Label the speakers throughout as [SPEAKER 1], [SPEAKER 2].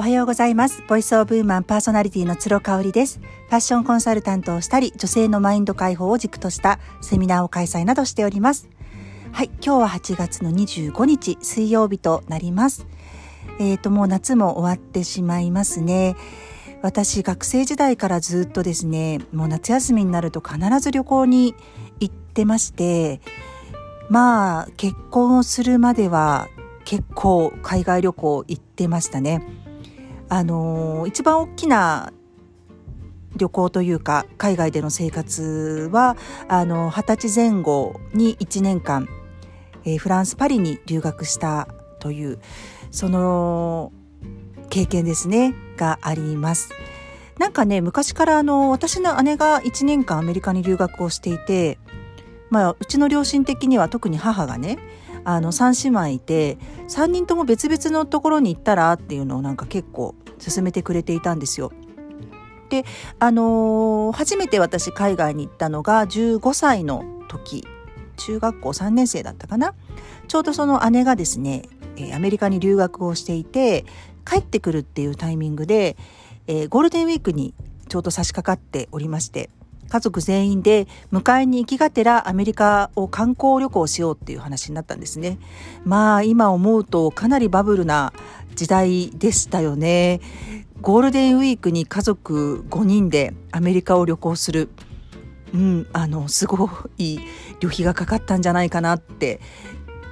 [SPEAKER 1] おはようございます。ボイスオブウーマンパーソナリティの鶴香織です。ファッションコンサルタントをしたり、女性のマインド解放を軸としたセミナーを開催などしております。はい、今日は8月の25日水曜日となります。えっ、ー、と、もう夏も終わってしまいますね。私、学生時代からずっとですね、もう夏休みになると必ず旅行に行ってまして、まあ、結婚をするまでは結構海外旅行行ってましたね。あの一番大きな旅行というか海外での生活はあの20歳前後に1年間、えー、フランス・パリに留学したというその経験ですねがあります。なんかね昔からあの私の姉が1年間アメリカに留学をしていてまあうちの両親的には特に母がねあの3姉妹いて3人とも別々のところに行ったらっていうのをなんか結構勧めてくれていたんですよ。であのー、初めて私海外に行ったのが15歳の時。中学校3年生だったかな。ちょうどその姉がですねアメリカに留学をしていて帰ってくるっていうタイミングで、えー、ゴールデンウィークにちょうど差し掛かっておりまして。家族全員で迎えに行きがてらアメリカを観光旅行しようっていう話になったんですね。まあ今思うとかなりバブルな時代でしたよね。ゴールデンウィークに家族5人でアメリカを旅行する。うん、あのすごい旅費がかかったんじゃないかなって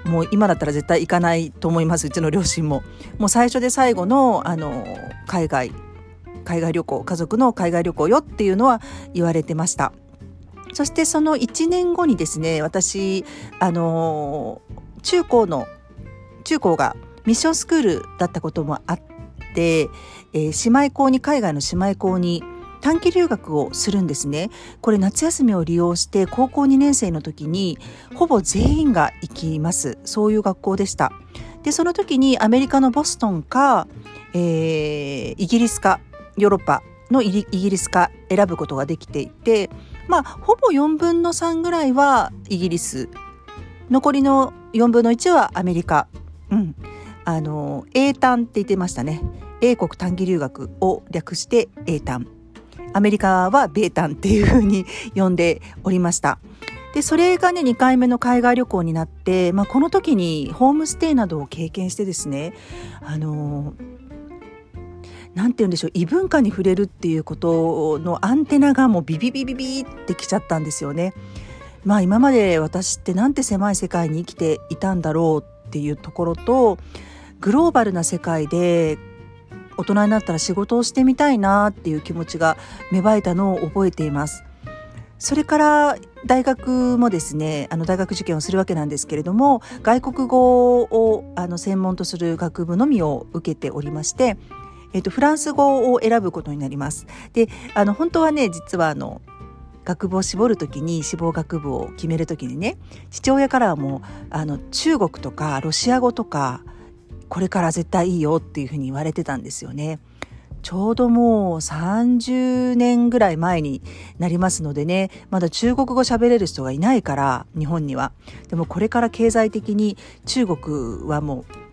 [SPEAKER 1] もう今だったら絶対行かないと思いますうちの両親ももう最初で最後のあの海外海外旅行家族の海外旅行よっていうのは言われてました。そしてその1年後にですね私あの中高の中高がミッションスクールだったこともあって、えー、姉妹校に海外の姉妹校に短期留学をするんですね。これ夏休みを利用して高校2年生の時にほぼ全員が行きます。そういう学校でした。でその時にアメリカのボストンか、えー、イギリスかヨーロッパのイギリスか選ぶことができていてまあほぼ4分の3ぐらいはイギリス。残りの4分の1はアメリカ、うん、あの英単って言ってましたね。英国短期留学を略して英単。アメリカは米単っていうふうに呼んでおりました。でそれがね2回目の海外旅行になって、まあ、この時にホームステイなどを経験してですねあの何て言うんでしょう異文化に触れるっていうことのアンテナがもうビビビビビってきちゃったんですよね。まあ今まで私ってなんて狭い世界に生きていたんだろうっていうところとグローバルな世界で大人になったら仕事をしてみたいなっていう気持ちが芽生えたのを覚えています。それから大学もですねあの大学受験をするわけなんですけれども外国語をあの専門とする学部のみを受けておりましてえっ、と、フランス語を選ぶことになります。で、あの、本当はね、実はあの、学部を絞る時に志望学部を決める時にね父親からはもうあの中国とかロシア語とかこれから絶対いいよっていうふうに言われてたんですよね。ちょうどもう30年ぐらい前になりますのでねまだ中国語喋れる人がいないから日本には。でもこれから経済的に中国はもう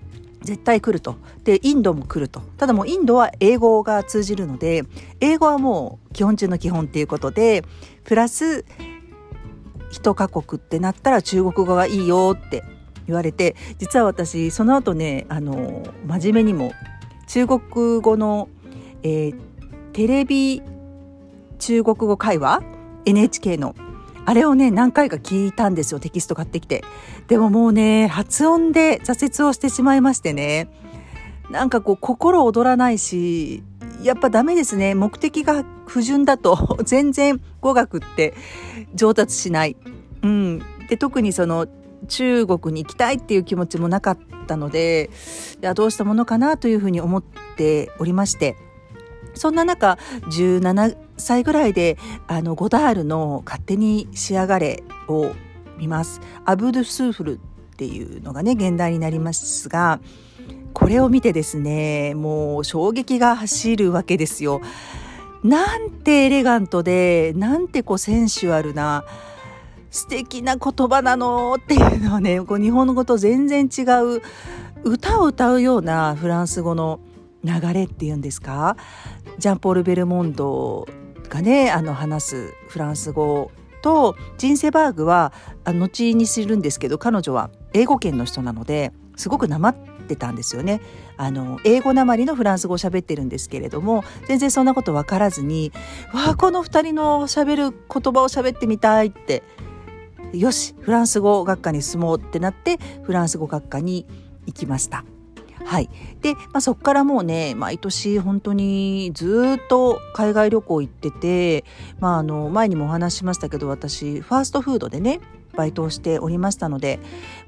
[SPEAKER 1] 絶対来ると。で、インドも来ると。ただもうインドは英語が通じるので、英語はもう基本中の基本っていうことで、プラス、一カ国ってなったら中国語がいいよって言われて、実は私、その後ね、あの、真面目にも中国語の、えー、テレビ中国語会話？NHK のあれをね何回か聞いたんですよテキスト買ってきて。でももうね発音で挫折をしてしまいましてね。なんかこう心躍らないしやっぱダメですね。目的が不純だと 全然語学って上達しない。うん、で特にその中国に行きたいっていう気持ちもなかったのでいやどうしたものかなというふうに思っておりまして。そんな中17歳ぐらいであのゴダールの「勝手にしやがれ」を見ます。 À bout de souffle っていうのがね原題になりますがこれを見てですねもう衝撃が走るわけですよ。なんてエレガントでなんてこう sensual な素敵な言葉なのっていうのはねこう日本語と全然違う歌を歌うようなフランス語の流れっていうんですか？ジャンポール・ベルモンドがねあの話すフランス語とジンセバーグは後に知るんですけど彼女は英語圏の人なのですごくなまってたんですよねあの英語なまりのフランス語を喋ってるんですけれども全然そんなこと分からずに「わあこの2人のしゃべる言葉を喋ってみたい」ってよしフランス語学科に進もうってなってフランス語学科に行きました。はい、で、まあ、そこからもうね毎年本当にずっと海外旅行行ってて、まあ、あの前にもお話しましたけど私ファーストフードでねバイトをしておりましたので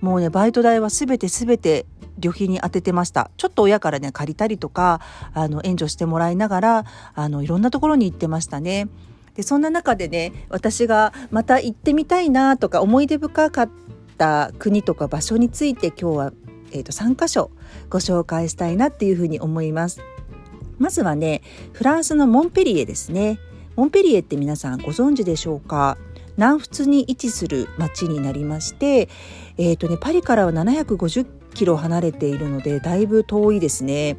[SPEAKER 1] もうねバイト代は全て全て旅費に当ててましたちょっと親からね借りたりとかあの援助してもらいながらあのいろんなところに行ってましたね。でそんな中でね私がまた行ってみたいなとか思い出深かった国とか場所について今日はえー、と3箇所ご紹介したいなっていうふうに思います。まずはねフランスのモンペリエですね。モンペリエって皆さんご存知でしょうか？南仏に位置する町になりまして、えーとね、パリからは750キロ離れているのでだいぶ遠いですね。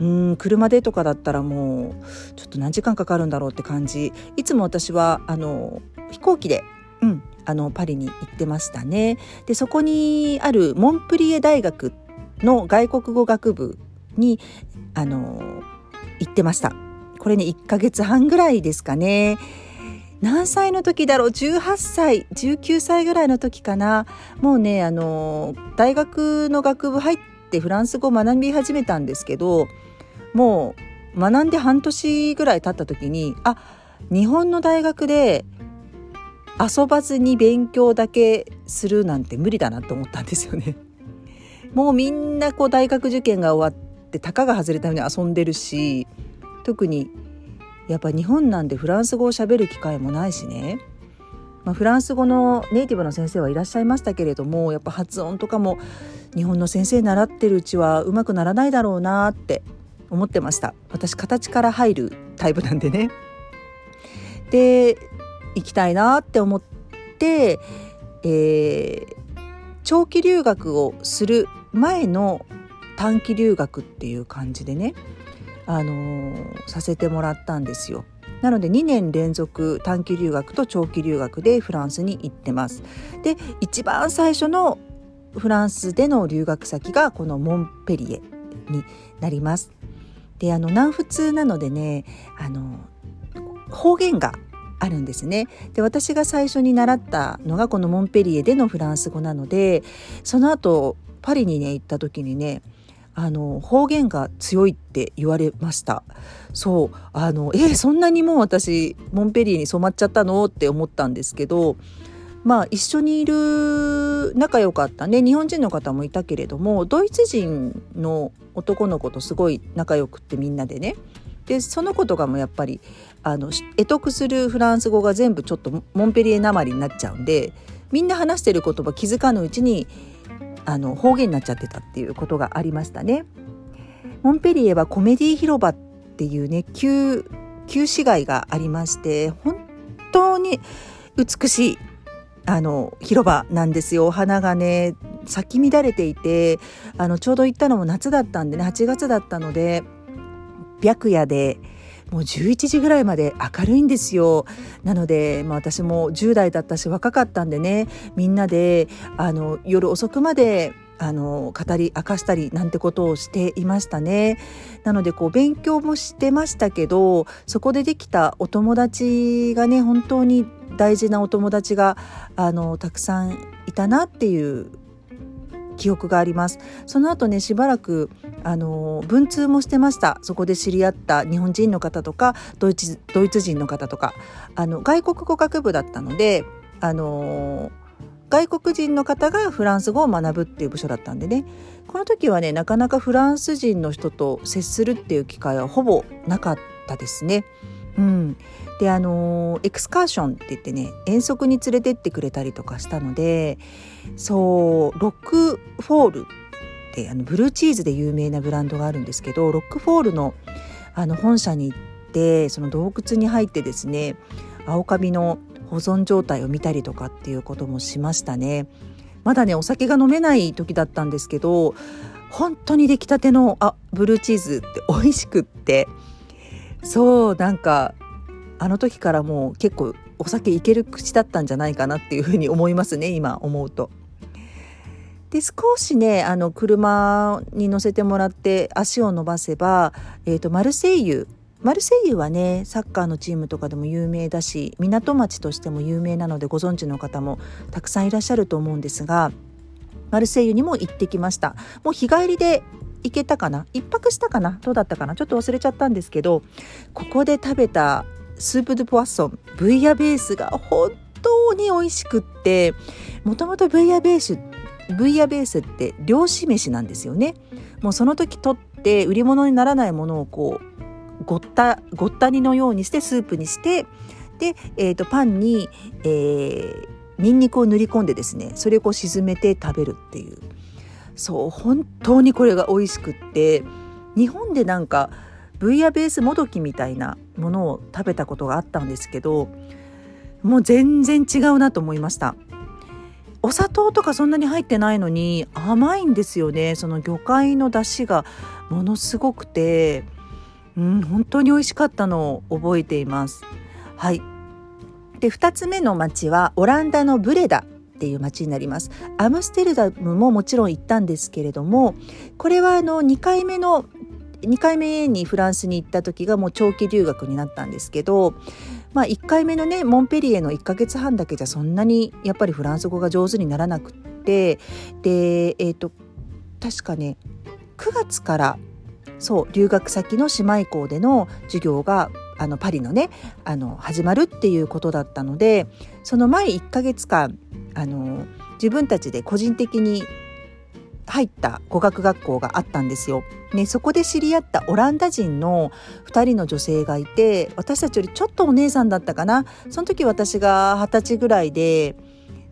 [SPEAKER 1] うん車でとかだったらもうちょっと何時間かかるんだろうって感じいつも私はあの飛行機で、あのパリに行ってましたね。でそこにあるモンプリエ大学の外国語学部にあの行ってました。これね1ヶ月半ぐらいですかね。何歳の時だろう？18歳19歳ぐらいの時かなもうねあの大学の学部入ってフランス語を学び始めたんですけどもう学んで半年ぐらい経った時にあ日本の大学で遊ばずに勉強だけするなんて無理だなと思ったんですよね。もうみんなこう大学受験が終わってたかが外れたように遊んでるし特にやっぱ日本なんでフランス語をしゃべる機会もないしね、まあ、フランス語のネイティブの先生はいらっしゃいましたけれどもやっぱ発音とかも日本の先生習ってるうちはうまくならないだろうなって思ってました。私形から入るタイプなんでね。で行きたいなって思って、えー、長期留学をする前の短期留学っていう感じでね、あのー、させてもらったんですよ。なので2年連続短期留学と長期留学でフランスに行ってます。で一番最初のフランスでの留学先がこのモンペリエになります。であの南仏なのでねあの方言があるんですね。で私が最初に習ったのがこのモンペリエでのフランス語なのでその後パリにね行った時にねあの方言が強いって言われました。そうあのえ、そんなにもう私モンペリエに染まっちゃったの？って思ったんですけどまあ一緒にいる仲良かったね日本人の方もいたけれどもドイツ人の男の子とすごい仲良くってみんなでね。でその子とかもやっぱりあの得得するフランス語が全部ちょっとモンペリエなまりになっちゃうんでみんな話してる言葉気づかぬうちにあの方言になっちゃってたっていうことがありましたね。モンペリエはコメディ広場っていうね旧旧市街がありまして本当に美しいあの広場なんですよお花がね咲き乱れていてあのちょうど行ったのも夏だったんでね8月だったので白夜でもう11時ぐらいまで明るいんですよなので、まあ、私も10代だったし若かったんでねみんなであの夜遅くまであの語り明かしたりなんてことをしていましたね。なのでこう勉強もしてましたけどそこでできたお友達がね本当に大事なお友達があのたくさんいたなっていう記憶があります。その後ねしばらくあの文通もしてました。そこで知り合った日本人の方とかドイツドイツ人の方とかあの外国語学部だったのであの外国人の方がフランス語を学ぶっていう部署だったんでね。この時はねなかなかフランス人の人と接するっていう機会はほぼなかったですね。うん、であのエクスカーションって言ってね遠足に連れてってくれたりとかしたのでそうロックフォールってあのブルーチーズで有名なブランドがあるんですけどロックフォールのあの本社に行ってその洞窟に入ってですね青カビの保存状態を見たりとかっていうこともしましたね。まだねお酒が飲めない時だったんですけど本当に出来たてのあブルーチーズって美味しくってそうなんかあの時からもう結構お酒いける口だったんじゃないかなっていうふうに思いますね 今思うと。で少しねあの車に乗せてもらって足を伸ばせば、えーと、マルセイユマルセイユはねサッカーのチームとかでも有名だし港町としても有名なのでご存知の方もたくさんいらっしゃると思うんですがマルセイユにも行ってきました。もう日帰りで行けたかな？一泊したかな？どうだったかな？ちょっと忘れちゃったんですけどここで食べたスープ・ドゥ・ポワッソンブイヤベースが本当に美味しくってもともとブイヤベースブイヤベースって漁師飯なんですよね。もうその時取って売り物にならないものをこうごったごった煮のようにしてスープにしてで、えーと、パンに、えー、ニンニクを塗り込んでですねそれをこう沈めて食べるっていう。そう本当にこれが美味しくって日本でなんかブイヤベースもどきみたいなものを食べたことがあったんですけどもう全然違うなと思いました。お砂糖とかそんなに入ってないのに甘いんですよね。その魚介の出汁がものすごくてうん本当に美味しかったのを覚えています。はい。で2つ目の町はオランダのブレダっていう町になります。アムステルダムももちろん行ったんですけれどもこれはあの2回目の2回目にフランスに行った時がもう長期留学になったんですけど、まあ、1回目のねモンペリエの1ヶ月半だけじゃそんなにやっぱりフランス語が上手にならなくってでえっ、ー、と確かね9月からそう留学先の姉妹校での授業があのパリのねあの始まるっていうことだったのでその前1ヶ月間あの自分たちで個人的に入った語学学校があったんですよ。ね、そこで知り合ったオランダ人の2人の女性がいて私たちよりちょっとお姉さんだったかなその時私が二十歳ぐらいで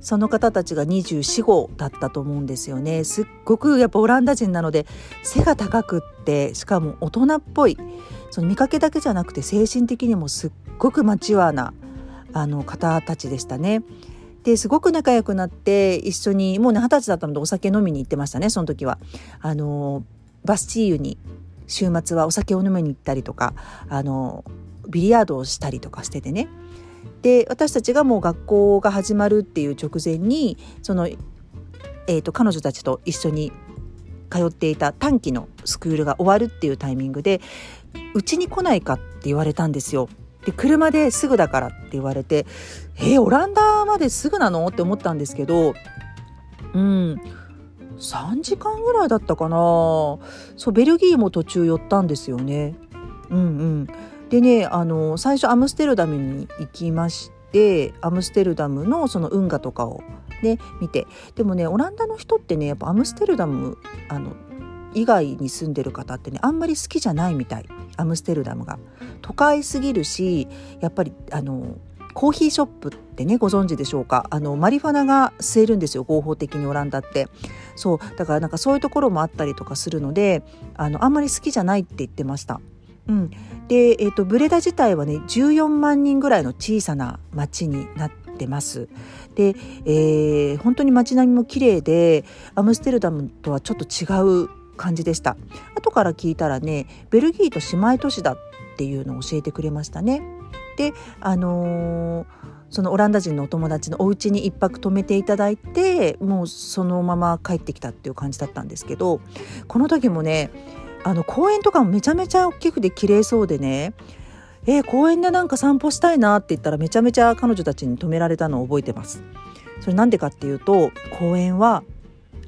[SPEAKER 1] その方たちが24号だったと思うんですよねすっごくやっぱオランダ人なので背が高くってしかも大人っぽいその見かけだけじゃなくて精神的にもすっごくマチュアなあの方たちでしたね。ですごく仲良くなって一緒にもうね二十歳だったのでお酒飲みに行ってましたねその時は。あのバスチーユに週末はお酒を飲みに行ったりとかあのビリヤードをしたりとかしててね。で私たちがもう学校が始まるっていう直前にその、えーと、彼女たちと一緒に通っていた短期のスクールが終わるっていうタイミングでうちに来ないかって言われたんですよ。で車ですぐだからって言われてえー、オランダまですぐなの？って思ったんですけどうん。3時間ぐらいだったかな。そうベルギーも途中寄ったんですよね。うんうん、でねあの最初アムステルダムに行きましてアムステルダムのその運河とかをね見て。でもねオランダの人ってねやっぱアムステルダムあの以外に住んでる方ってねあんまり好きじゃないみたいアムステルダムが。都会すぎるしやっぱりあのコーヒーショップってねご存知でしょうか？あのマリファナが吸えるんですよ合法的にオランダってそうだからなんかそういうところもあったりとかするのであのあんまり好きじゃないって言ってました。うん、で、えーと、ブレダ自体はね14万人ぐらいの小さな町になってます。で、えー、本当に街並みも綺麗でアムステルダムとはちょっと違う感じでした後から聞いたらねベルギーと姉妹都市だっていうのを教えてくれましたね。であのー、そのオランダ人のお友達のお家に1泊泊めていただいてもうそのまま帰ってきたっていう感じだったんですけどこの時もねあの公園とかもめちゃめちゃ大きくて綺麗そうでねえー、公園でなんか散歩したいなって言ったらめちゃめちゃ彼女たちに止められたのを覚えてます。それなんでかっていうと公園は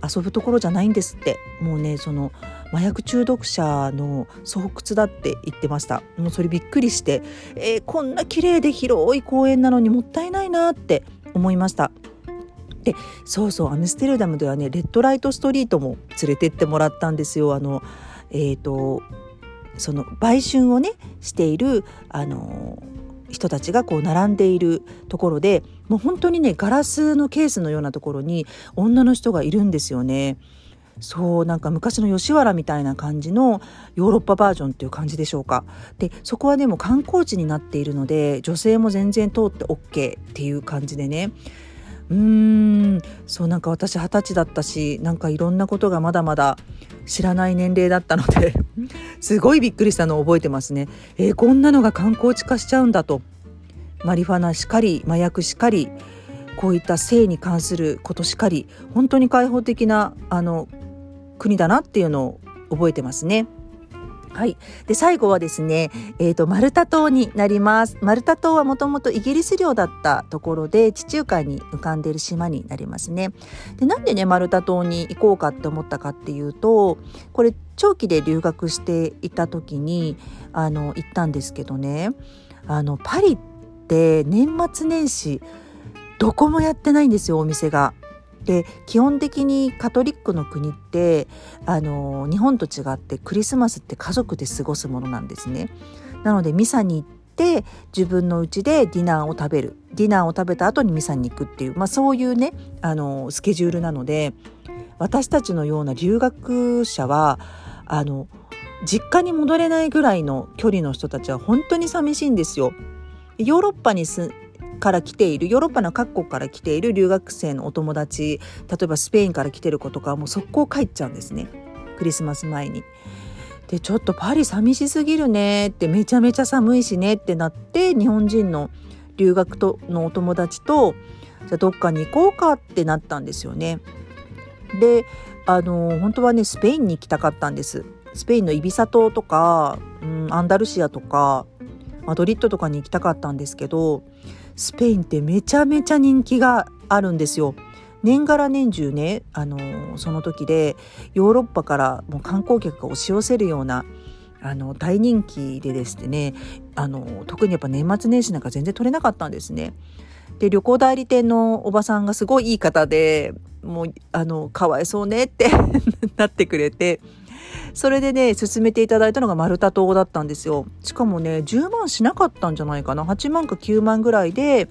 [SPEAKER 1] 遊ぶところじゃないんですって。もうねその麻薬中毒者の巣窟だって言ってました。もうそれびっくりして、えー、こんな綺麗で広い公園なのにもったいないなって思いました。でそうそうアムステルダムではねレッドライトストリートも連れてってもらったんですよ。あのえっ、ー、とその売春をねしているあの人たちがこう並んでいるところでもう本当にねガラスのケースのようなところに女の人がいるんですよね。そうなんか昔の吉原みたいな感じのヨーロッパバージョンっていう感じでしょうかでそこはでも観光地になっているので女性も全然通って OK っていう感じでねうーんそうなんか私二十歳だったしなんかいろんなことがまだまだ知らない年齢だったのですごいびっくりしたのを覚えてますね。えー、こんなのが観光地化しちゃうんだと。マリファナしかり麻薬しかりこういった性に関することしかり本当に開放的なあの国だなっていうのを覚えてますね。はい。で、最後はですね、え、ー、と、マルタ島になります。マルタ島はもともとイギリス領だったところで、地中海に浮かんでいる島になりますね。で、なんでね、マルタ島に行こうかって思ったかっていうと、これ、長期で留学していた時に、あの、行ったんですけどね、あの、パリって年末年始、どこもやってないんですよ、お店が。で基本的にカトリックの国ってあの日本と違ってクリスマスって家族で過ごすものなんですね。なのでミサに行って自分の家でディナーを食べるディナーを食べた後にミサに行くっていう、まあ、そういうねあのスケジュールなので私たちのような留学者はあの実家に戻れないぐらいの距離の人たちは本当に寂しいんですよ。ヨーロッパにすから来ているヨーロッパの各国から来ている留学生のお友達例えばスペインから来てる子とかはもう速攻帰っちゃうんですねクリスマス前に。でちょっとパリ寂しすぎるねってめちゃめちゃ寒いしねってなって日本人の留学とのお友達とじゃあどっかに行こうかってなったんですよね。であの本当はねスペインに行きたかったんです。スペインのイビサ島とか、うん、アンダルシアとかマドリッドとかに行きたかったんですけどスペインってめちゃめちゃ人気があるんですよ。年がら年中ね、あのー、その時でヨーロッパからもう観光客が押し寄せるようなあの大人気でですねあの特にやっぱ年末年始なんか全然取れなかったんですね。で旅行代理店のおばさんがすごいいい方でもうあのかわいそうねって なってくれてそれでね、進めていただいたのが丸太島だったんですよ。しかもね、10万しなかったんじゃないかな。8万か9万ぐらいで、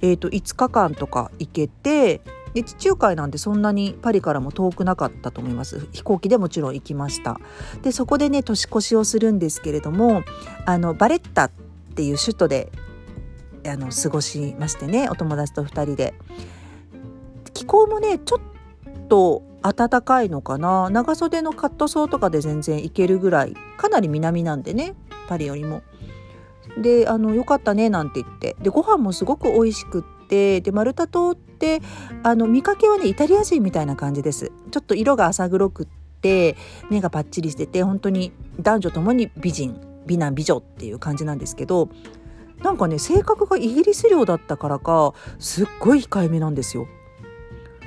[SPEAKER 1] えっ、ー、と、5日間とか行けて、で地中海なんでそんなにパリからも遠くなかったと思います飛行機でもちろん行きましたでそこでね年越しをするんですけれどもあのバレッタっていう首都であの過ごしましてねお友達と2人で気候もねちょっと暖かいのかな？長袖のカットソーとかで全然いけるぐらい。かなり南なんでねパリよりも。であのよかったねなんて言って。でご飯もすごく美味しくって。でマルタ島ってあの見かけはねイタリア人みたいな感じです。ちょっと色が浅黒くって目がパッチリしてて本当に男女ともに美人美男美女っていう感じなんですけどなんかね性格がイギリス領だったからかすっごい控えめなんですよ。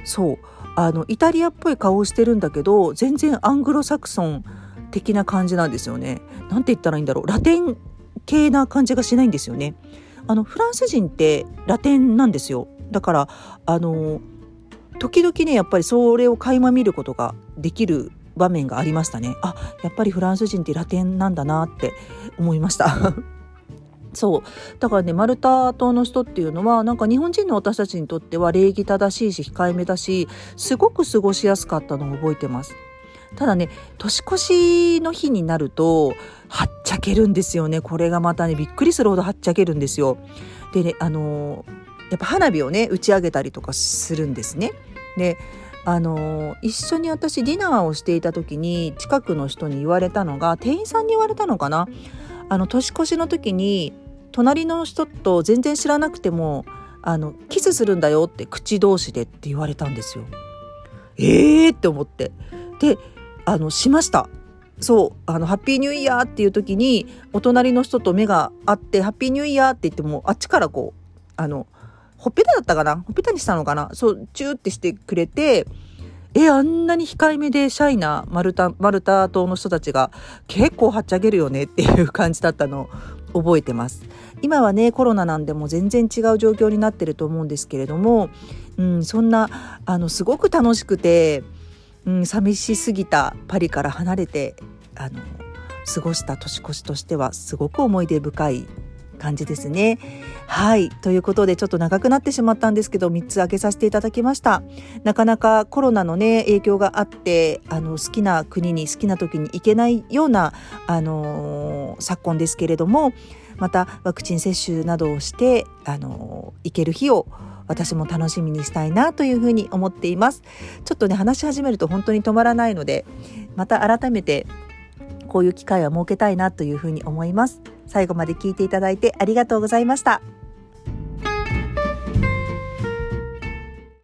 [SPEAKER 1] そうあのイタリアっぽい顔をしてるんだけど全然アングロサクソン的な感じなんですよね。なんて言ったらいいんだろうラテン系な感じがしないんですよね。あのフランス人ってラテンなんですよ。だからあの時々ねやっぱりそれを垣間見ることができる場面がありましたね。あやっぱりフランス人ってラテンなんだなって思いました。そうだからねマルタ島の人っていうのはなんか日本人の私たちにとっては礼儀正しいし控えめだしすごく過ごしやすかったのを覚えてます。ただね年越しの日になるとはっちゃけるんですよねこれがまたねびっくりするほどはっちゃけるんですよ。でねあのやっぱ花火をね打ち上げたりとかするんですね。であの一緒に私ディナーをしていた時に近くの人に言われたのが店員さんに言われたのかな？あの年越しの時に隣の人と全然知らなくてもあのキスするんだよって口同士でって言われたんですよ。えーって思って。であのしました。そうあのハッピーニューイヤーっていう時にお隣の人と目が合ってハッピーニューイヤーって言ってもあっちからこうあのほっぺただったかな？ほっぺたにしたのかな？そうチューってしてくれてえあんなに控えめでシャイなマルタマルタ島の人たちが結構はっちゃげるよねっていう感じだったの。覚えてます。今はねコロナなんでも全然違う状況になってると思うんですけれども、うん、そんなあのすごく楽しくて、うん、寂しすぎたパリから離れてあの過ごした年越しとしてはすごく思い出深い感じですね。はい。ということで、ちょっと長くなってしまったんですけど、3つ挙げさせていただきました。なかなかコロナのね、影響があって、あの、好きな国に好きな時に行けないような、あのー、昨今ですけれども、またワクチン接種などをして、あのー、行ける日を私も楽しみにしたいなというふうに思っています。ちょっとね、話し始めると本当に止まらないので、また改めてこういう機会は設けたいなというふうに思います。最後まで聞いていただいてありがとうございました。